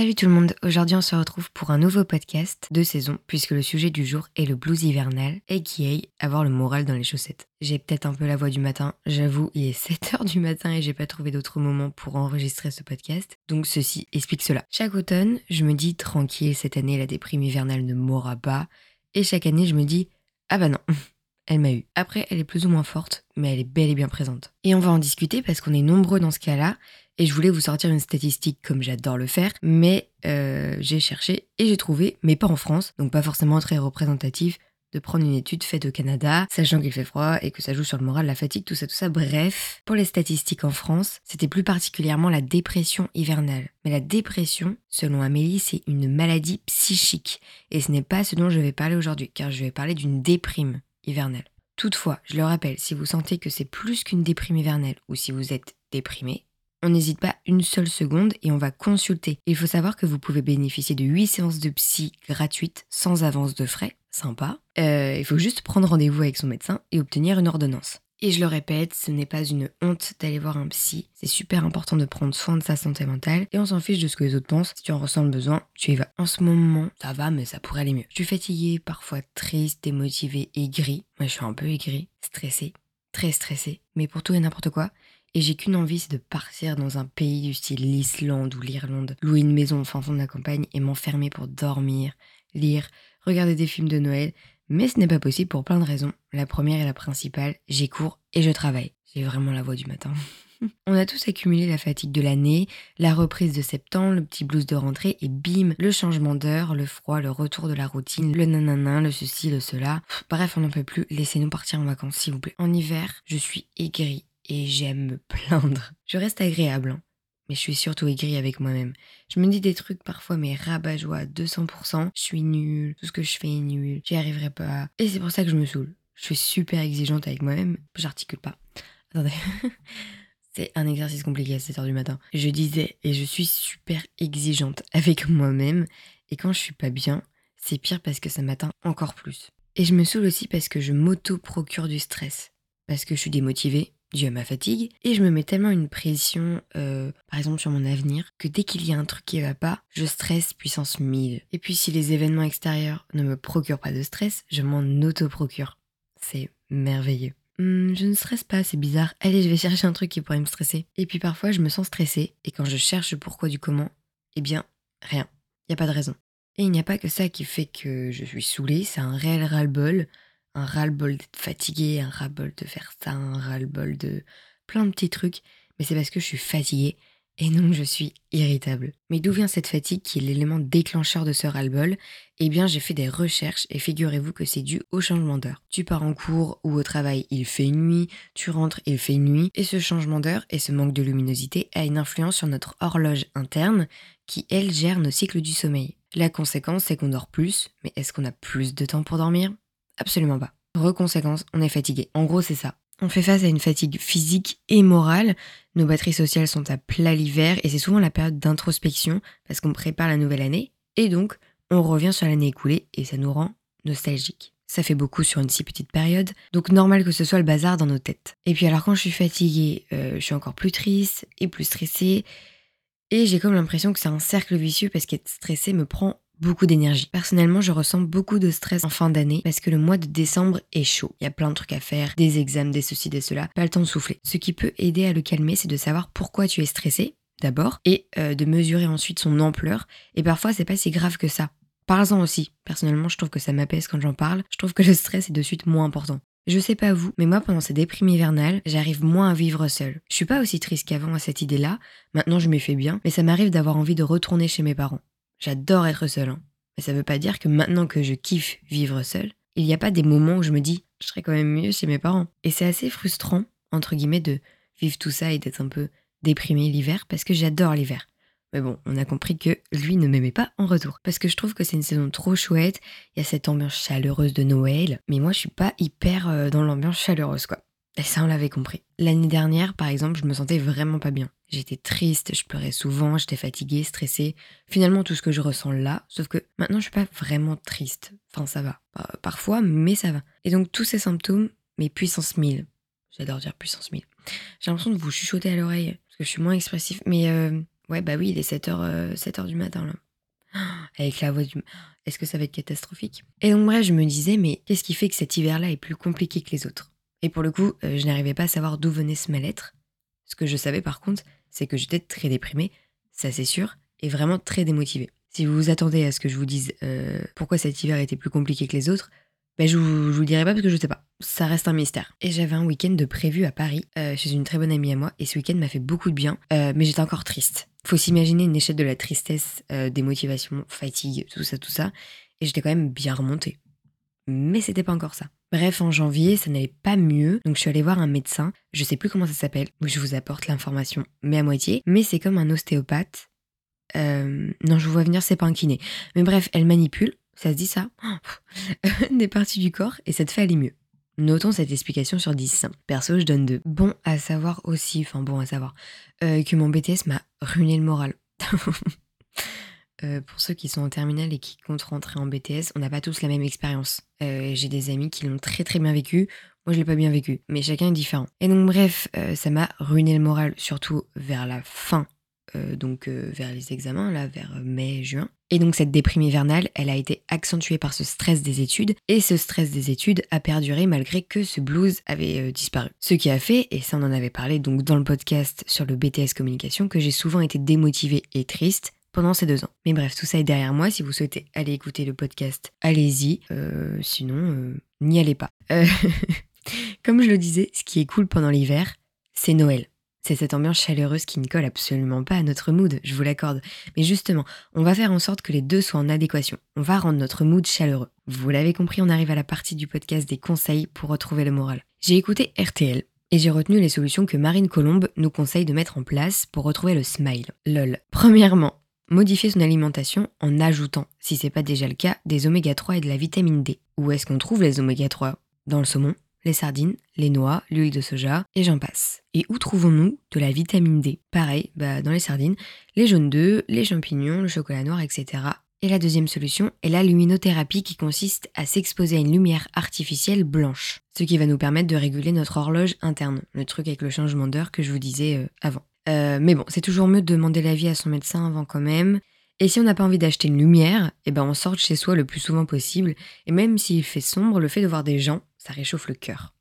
Salut tout le monde, aujourd'hui on se retrouve pour un nouveau podcast de saison puisque le sujet du jour est le blues hivernal, aka avoir le moral dans les chaussettes. J'ai peut-être un peu la voix du matin, j'avoue il est 7h du matin et j'ai pas trouvé d'autre moment pour enregistrer ce podcast, donc ceci explique cela. Chaque automne, je me dis tranquille, cette année la déprime hivernale ne m'aura pas, et chaque année je me dis ah bah non, elle m'a eu. Après, elle est plus ou moins forte, mais elle est bel et bien présente. Et on va en discuter parce qu'on est nombreux dans ce cas-là, et je voulais vous sortir une statistique comme j'adore le faire, mais euh, j'ai cherché et j'ai trouvé, mais pas en France, donc pas forcément très représentatif, de prendre une étude faite au Canada, sachant qu'il fait froid et que ça joue sur le moral, la fatigue, tout ça, tout ça. Bref, pour les statistiques en France, c'était plus particulièrement la dépression hivernale. Mais la dépression, selon Amélie, c'est une maladie psychique. Et ce n'est pas ce dont je vais parler aujourd'hui, car je vais parler d'une déprime Toutefois, je le rappelle, si vous sentez que c'est plus qu'une déprime hivernale ou si vous êtes déprimé, on n'hésite pas une seule seconde et on va consulter. Il faut savoir que vous pouvez bénéficier de 8 séances de psy gratuites sans avance de frais. Sympa. Euh, il faut juste prendre rendez-vous avec son médecin et obtenir une ordonnance. Et je le répète, ce n'est pas une honte d'aller voir un psy. C'est super important de prendre soin de sa santé mentale et on s'en fiche de ce que les autres pensent. Si tu en ressens le besoin, tu y vas. En ce moment, ça va, mais ça pourrait aller mieux. Je suis fatiguée, parfois triste, démotivée, aigrie. Moi, je suis un peu aigrie, stressée, très stressée. Mais pour tout et n'importe quoi, et j'ai qu'une envie, c'est de partir dans un pays du style l'Islande ou l'Irlande, louer une maison au fin fond de campagne et m'enfermer pour dormir, lire, regarder des films de Noël. Mais ce n'est pas possible pour plein de raisons. La première et la principale, j'ai cours et je travaille. J'ai vraiment la voix du matin. On a tous accumulé la fatigue de l'année, la reprise de septembre, le petit blues de rentrée et bim, le changement d'heure, le froid, le retour de la routine, le nanana, le ceci, le cela. Bref, on n'en peut plus, laissez-nous partir en vacances s'il vous plaît. En hiver, je suis aigrie et j'aime me plaindre. Je reste agréable, hein, mais je suis surtout aigrie avec moi-même. Je me dis des trucs parfois, mais rabat-joie à 200%. Je suis nulle, tout ce que je fais est nul, j'y arriverai pas. Et c'est pour ça que je me saoule. Je suis super exigeante avec moi-même, j'articule pas. Attendez. c'est un exercice compliqué à 7h du matin. Je disais, et je suis super exigeante avec moi-même, et quand je suis pas bien, c'est pire parce que ça m'atteint encore plus. Et je me saoule aussi parce que je m'auto-procure du stress. Parce que je suis démotivée, dû à ma fatigue, et je me mets tellement une pression, euh, par exemple sur mon avenir, que dès qu'il y a un truc qui va pas, je stresse puissance 1000. Et puis si les événements extérieurs ne me procurent pas de stress, je m'en auto-procure. C'est merveilleux. Hmm, je ne stresse pas, c'est bizarre. Allez, je vais chercher un truc qui pourrait me stresser. Et puis parfois, je me sens stressée, et quand je cherche pourquoi du comment, eh bien, rien. Il n'y a pas de raison. Et il n'y a pas que ça qui fait que je suis saoulée, c'est un réel ras-le-bol un ras-le-bol d'être fatigué, un ras-le-bol de faire ça, un ras-le-bol de plein de petits trucs, mais c'est parce que je suis fatiguée et non je suis irritable. Mais d'où vient cette fatigue qui est l'élément déclencheur de ce ras-le-bol? Eh bien j'ai fait des recherches et figurez-vous que c'est dû au changement d'heure. Tu pars en cours ou au travail, il fait nuit, tu rentres, il fait nuit, et ce changement d'heure et ce manque de luminosité a une influence sur notre horloge interne qui, elle, gère nos cycles du sommeil. La conséquence, c'est qu'on dort plus, mais est-ce qu'on a plus de temps pour dormir? Absolument pas. Reconséquence, on est fatigué. En gros, c'est ça. On fait face à une fatigue physique et morale. Nos batteries sociales sont à plat l'hiver et c'est souvent la période d'introspection parce qu'on prépare la nouvelle année. Et donc, on revient sur l'année écoulée et ça nous rend nostalgiques. Ça fait beaucoup sur une si petite période, donc normal que ce soit le bazar dans nos têtes. Et puis alors quand je suis fatiguée, euh, je suis encore plus triste et plus stressée. Et j'ai comme l'impression que c'est un cercle vicieux parce qu'être stressée me prend beaucoup d'énergie. Personnellement, je ressens beaucoup de stress en fin d'année parce que le mois de décembre est chaud. Il y a plein de trucs à faire, des examens, des ceci, des cela, pas le temps de souffler. Ce qui peut aider à le calmer, c'est de savoir pourquoi tu es stressé d'abord et euh, de mesurer ensuite son ampleur. Et parfois, c'est pas si grave que ça. Parle-en aussi. Personnellement, je trouve que ça m'apaise quand j'en parle. Je trouve que le stress est de suite moins important. Je sais pas vous, mais moi pendant ces déprimes hivernales, j'arrive moins à vivre seule. Je suis pas aussi triste qu'avant à cette idée-là, maintenant je m'y fais bien, mais ça m'arrive d'avoir envie de retourner chez mes parents. J'adore être seule, hein. mais ça veut pas dire que maintenant que je kiffe vivre seule, il n'y a pas des moments où je me dis je serais quand même mieux chez mes parents. Et c'est assez frustrant, entre guillemets, de vivre tout ça et d'être un peu déprimé l'hiver parce que j'adore l'hiver. Mais bon, on a compris que lui ne m'aimait pas en retour. Parce que je trouve que c'est une saison trop chouette, il y a cette ambiance chaleureuse de Noël, mais moi je suis pas hyper euh, dans l'ambiance chaleureuse quoi. Et ça, on l'avait compris. L'année dernière, par exemple, je me sentais vraiment pas bien. J'étais triste, je pleurais souvent, j'étais fatiguée, stressée. Finalement, tout ce que je ressens là, sauf que maintenant, je suis pas vraiment triste. Enfin, ça va. Parfois, mais ça va. Et donc, tous ces symptômes, mais puissance 1000. J'adore dire puissance 1000. J'ai l'impression de vous chuchoter à l'oreille, parce que je suis moins expressif. Mais euh, Ouais, bah oui, il est 7h, 7h du matin là. Avec la voix du... Est-ce que ça va être catastrophique? Et donc bref, je me disais, mais qu'est-ce qui fait que cet hiver-là est plus compliqué que les autres? Et pour le coup, euh, je n'arrivais pas à savoir d'où venait ce mal-être. Ce que je savais par contre, c'est que j'étais très déprimée, ça c'est sûr, et vraiment très démotivée. Si vous vous attendez à ce que je vous dise euh, pourquoi cet hiver était plus compliqué que les autres, ben je, vous, vous le dirai pas parce que je sais pas. Ça reste un mystère. Et j'avais un week-end de prévu à Paris euh, chez une très bonne amie à moi, et ce week-end m'a fait beaucoup de bien, mais j'étais encore triste. Faut s'imaginer une échelle de la tristesse, des motivations, fatigue, tout ça, tout ça. Et j'étais quand même bien remontée. Mais c'était pas encore ça. Bref, en janvier, ça n'allait pas mieux, donc je suis allée voir un médecin. Je sais plus comment ça s'appelle, je vous apporte l'information, mais à moitié. Mais c'est comme un ostéopathe. Euh, non, je vous vois venir, c'est pas un kiné. Mais bref, elle manipule, ça se dit ça, des parties du corps et ça te fait aller mieux. Notons cette explication sur 10. Perso, je donne 2. Bon à savoir aussi, enfin bon à savoir, euh, que mon BTS m'a ruiné le moral. Euh, pour ceux qui sont en terminale et qui comptent rentrer en BTS, on n'a pas tous la même expérience. Euh, j'ai des amis qui l'ont très très bien vécu. Moi, je l'ai pas bien vécu, mais chacun est différent. Et donc, bref, ça m'a ruiné le moral, surtout vers la fin, donc vers les examens, là, vers mai, juin. Et donc cette déprime hivernale, elle a été accentuée par ce stress des études, et ce stress des études a perduré malgré que ce blues avait euh, disparu. Ce qui a fait, et ça on en avait parlé donc dans le podcast sur le BTS communication, que j'ai souvent été démotivée et triste pendant ces deux ans. Mais bref, tout ça est derrière moi. Si vous souhaitez aller écouter le podcast, allez-y. Euh, sinon, euh, n'y allez pas. Comme je le disais, ce qui est cool pendant l'hiver, c'est Noël. C'est cette ambiance chaleureuse qui ne colle absolument pas à notre mood, je vous l'accorde. Mais justement, on va faire en sorte que les deux soient en adéquation. On va rendre notre mood chaleureux. Vous l'avez compris, on arrive à la partie du podcast des conseils pour retrouver le moral. J'ai écouté RTL et j'ai retenu les solutions que Marine Colombe nous conseille de mettre en place pour retrouver le smile. LOL. Premièrement, modifier son alimentation en ajoutant, si c'est pas déjà le cas, des oméga 3 et de la vitamine D. Où est-ce qu'on trouve les oméga 3 Dans le saumon, les sardines, les noix, l'huile de soja, et j'en passe. Et où trouvons-nous de la vitamine D? Pareil, bah, dans les sardines, les jaunes d'œufs, les champignons, le chocolat noir, etc. Et la deuxième solution est la luminothérapie qui consiste à s'exposer à une lumière artificielle blanche, ce qui va nous permettre de réguler notre horloge interne, le truc avec le changement d'heure que je vous disais euh, avant. Euh, mais bon, c'est toujours mieux de demander l'avis à son médecin avant quand même. Et si on n'a pas envie d'acheter une lumière, eh ben on sort de chez soi le plus souvent possible. Et même s'il fait sombre, le fait de voir des gens, ça réchauffe le cœur.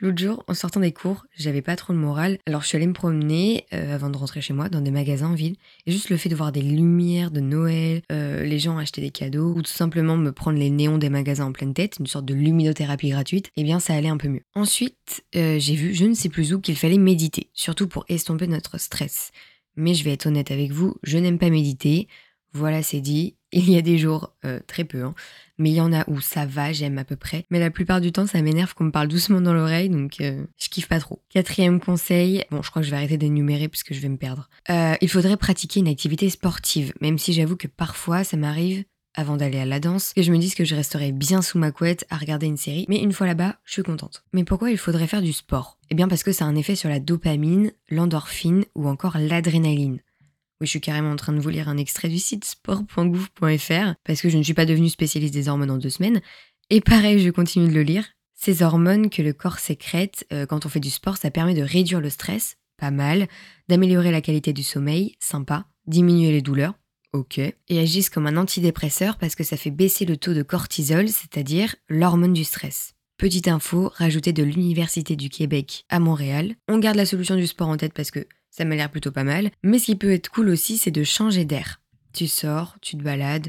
L'autre jour, en sortant des cours, j'avais pas trop de morale, alors je suis allée me promener euh, avant de rentrer chez moi dans des magasins en ville, et juste le fait de voir des lumières de Noël, euh, les gens acheter des cadeaux, ou tout simplement me prendre les néons des magasins en pleine tête, une sorte de luminothérapie gratuite, eh bien ça allait un peu mieux. Ensuite, euh, j'ai vu, je ne sais plus où, qu'il fallait méditer, surtout pour estomper notre stress. Mais je vais être honnête avec vous, je n'aime pas méditer. Voilà, c'est dit. Il y a des jours, euh, très peu, hein, mais il y en a où ça va, j'aime à peu près. Mais la plupart du temps, ça m'énerve qu'on me parle doucement dans l'oreille, donc euh, je kiffe pas trop. Quatrième conseil, bon, je crois que je vais arrêter d'énumérer puisque je vais me perdre. Euh, il faudrait pratiquer une activité sportive, même si j'avoue que parfois ça m'arrive avant d'aller à la danse, que je me dise que je resterai bien sous ma couette à regarder une série, mais une fois là-bas, je suis contente. Mais pourquoi il faudrait faire du sport? Eh bien parce que ça a un effet sur la dopamine, l'endorphine ou encore l'adrénaline. Oui, je suis carrément en train de vous lire un extrait du site sport.gouv.fr parce que je ne suis pas devenue spécialiste des hormones en deux semaines. Et pareil, je continue de le lire. Ces hormones que le corps sécrète euh, quand on fait du sport, ça permet de réduire le stress, pas mal, d'améliorer la qualité du sommeil, sympa, diminuer les douleurs, ok, et agissent comme un antidépresseur parce que ça fait baisser le taux de cortisol, c'est-à-dire l'hormone du stress. Petite info, rajoutée de l'Université du Québec à Montréal. On garde la solution du sport en tête parce que ça m'a l'air plutôt pas mal. Mais ce qui peut être cool aussi, c'est de changer d'air. Tu sors, tu te balades,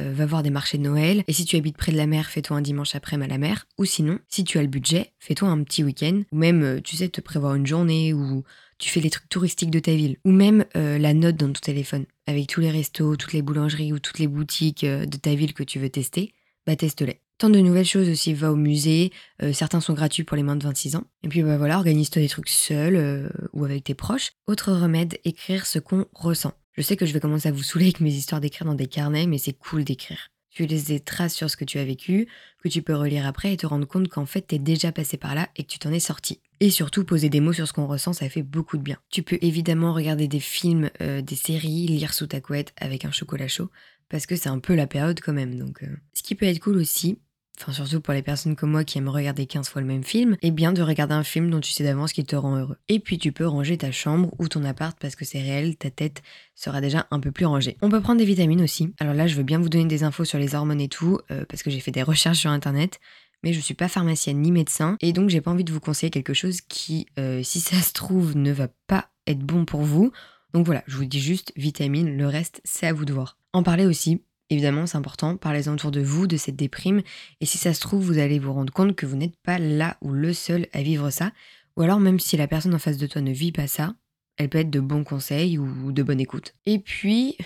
euh, va voir des marchés de Noël. Et si tu habites près de la mer, fais-toi un dimanche après-midi à la mer. Ou sinon, si tu as le budget, fais-toi un petit week-end. Ou même, euh, tu sais, te prévoir une journée où tu fais les trucs touristiques de ta ville. Ou même euh, la note dans ton téléphone. Avec tous les restos, toutes les boulangeries ou toutes les boutiques de ta ville que tu veux tester, bah teste-les. Tant de nouvelles choses aussi, va au musée, euh, certains sont gratuits pour les moins de 26 ans. Et puis bah voilà, organise-toi des trucs seul euh, ou avec tes proches. Autre remède, écrire ce qu'on ressent. Je sais que je vais commencer à vous saouler avec mes histoires d'écrire dans des carnets, mais c'est cool d'écrire. Tu laisses des traces sur ce que tu as vécu, que tu peux relire après et te rendre compte qu'en fait t'es déjà passé par là et que tu t'en es sorti. Et surtout, poser des mots sur ce qu'on ressent, ça fait beaucoup de bien. Tu peux évidemment regarder des films, euh, des séries, lire sous ta couette avec un chocolat chaud, parce que c'est un peu la période quand même. Donc, ce qui peut être cool aussi, enfin surtout pour les personnes comme moi qui aiment regarder 15 fois le même film, eh bien de regarder un film dont tu sais d'avance qu'il te rend heureux. Et puis tu peux ranger ta chambre ou ton appart parce que c'est réel, ta tête sera déjà un peu plus rangée. On peut prendre des vitamines aussi. Alors là, je veux bien vous donner des infos sur les hormones et tout, euh, parce que j'ai fait des recherches sur internet mais je suis pas pharmacienne ni médecin et donc j'ai pas envie de vous conseiller quelque chose qui, euh, si ça se trouve, ne va pas être bon pour vous. Donc voilà, je vous dis juste vitamine, le reste c'est à vous de voir. En parler aussi, évidemment c'est important, parlez autour de vous de cette déprime et si ça se trouve vous allez vous rendre compte que vous n'êtes pas là ou le seul à vivre ça, ou alors même si la personne en face de toi ne vit pas ça, elle peut être de bons conseils ou de bonne écoute. Et puis,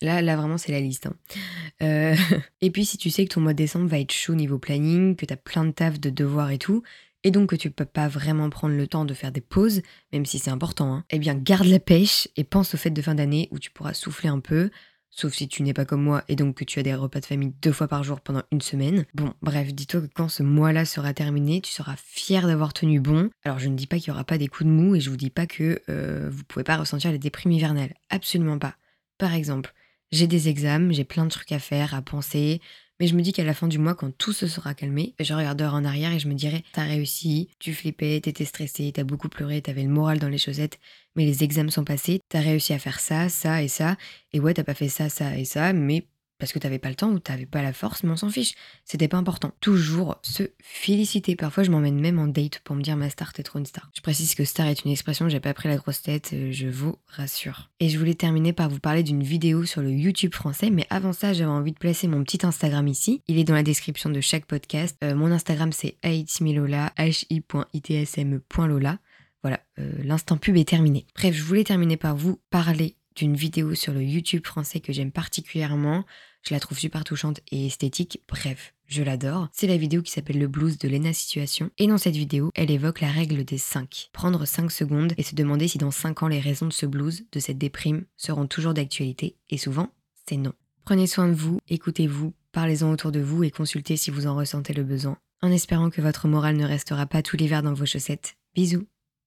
Là, là vraiment, c'est la liste. Hein. Euh, et puis, si tu sais que ton mois de décembre va être chaud niveau planning, que tu as plein de taf, de devoirs et tout, et donc que tu peux pas vraiment prendre le temps de faire des pauses, même si c'est important, hein, eh bien, garde la pêche et pense aux fêtes de fin d'année où tu pourras souffler un peu, sauf si tu n'es pas comme moi et donc que tu as des repas de famille deux fois par jour pendant une semaine. Bon, bref, dis-toi que quand ce mois-là sera terminé, tu seras fier d'avoir tenu bon. Alors, je ne dis pas qu'il n'y aura pas des coups de mou et je vous dis pas que euh, vous pouvez pas ressentir les déprimes hivernales. Absolument pas. Par exemple, j'ai des examens, j'ai plein de trucs à faire, à penser, mais je me dis qu'à la fin du mois, quand tout se sera calmé, je regarderai en arrière et je me dirai T'as réussi, tu flippais, t'étais stressé, t'as beaucoup pleuré, t'avais le moral dans les chaussettes, mais les examens sont passés, t'as réussi à faire ça, ça et ça, et ouais, t'as pas fait ça, ça et ça, mais parce que t'avais pas le temps ou t'avais pas la force, mais on s'en fiche. C'était pas important. Toujours se féliciter. Parfois, je m'emmène même en date pour me dire ma star, t'es trop une star. Je précise que star est une expression, j'ai pas pris la grosse tête, euh, je vous rassure. Et je voulais terminer par vous parler d'une vidéo sur le YouTube français, mais avant ça, j'avais envie de placer mon petit Instagram ici. Il est dans la description de chaque podcast. Euh, mon Instagram, c'est haitsmilola, hi.itsme.lola. Voilà, euh, l'instant pub est terminé. Bref, je voulais terminer par vous parler d'une vidéo sur le YouTube français que j'aime particulièrement. Je la trouve super touchante et esthétique. Bref, je l'adore. C'est la vidéo qui s'appelle Le blues de Lena Situation. Et dans cette vidéo, elle évoque la règle des 5. Prendre 5 secondes et se demander si dans 5 ans les raisons de ce blues, de cette déprime, seront toujours d'actualité. Et souvent, c'est non. Prenez soin de vous, écoutez-vous, parlez-en autour de vous et consultez si vous en ressentez le besoin. En espérant que votre morale ne restera pas tout l'hiver dans vos chaussettes. Bisous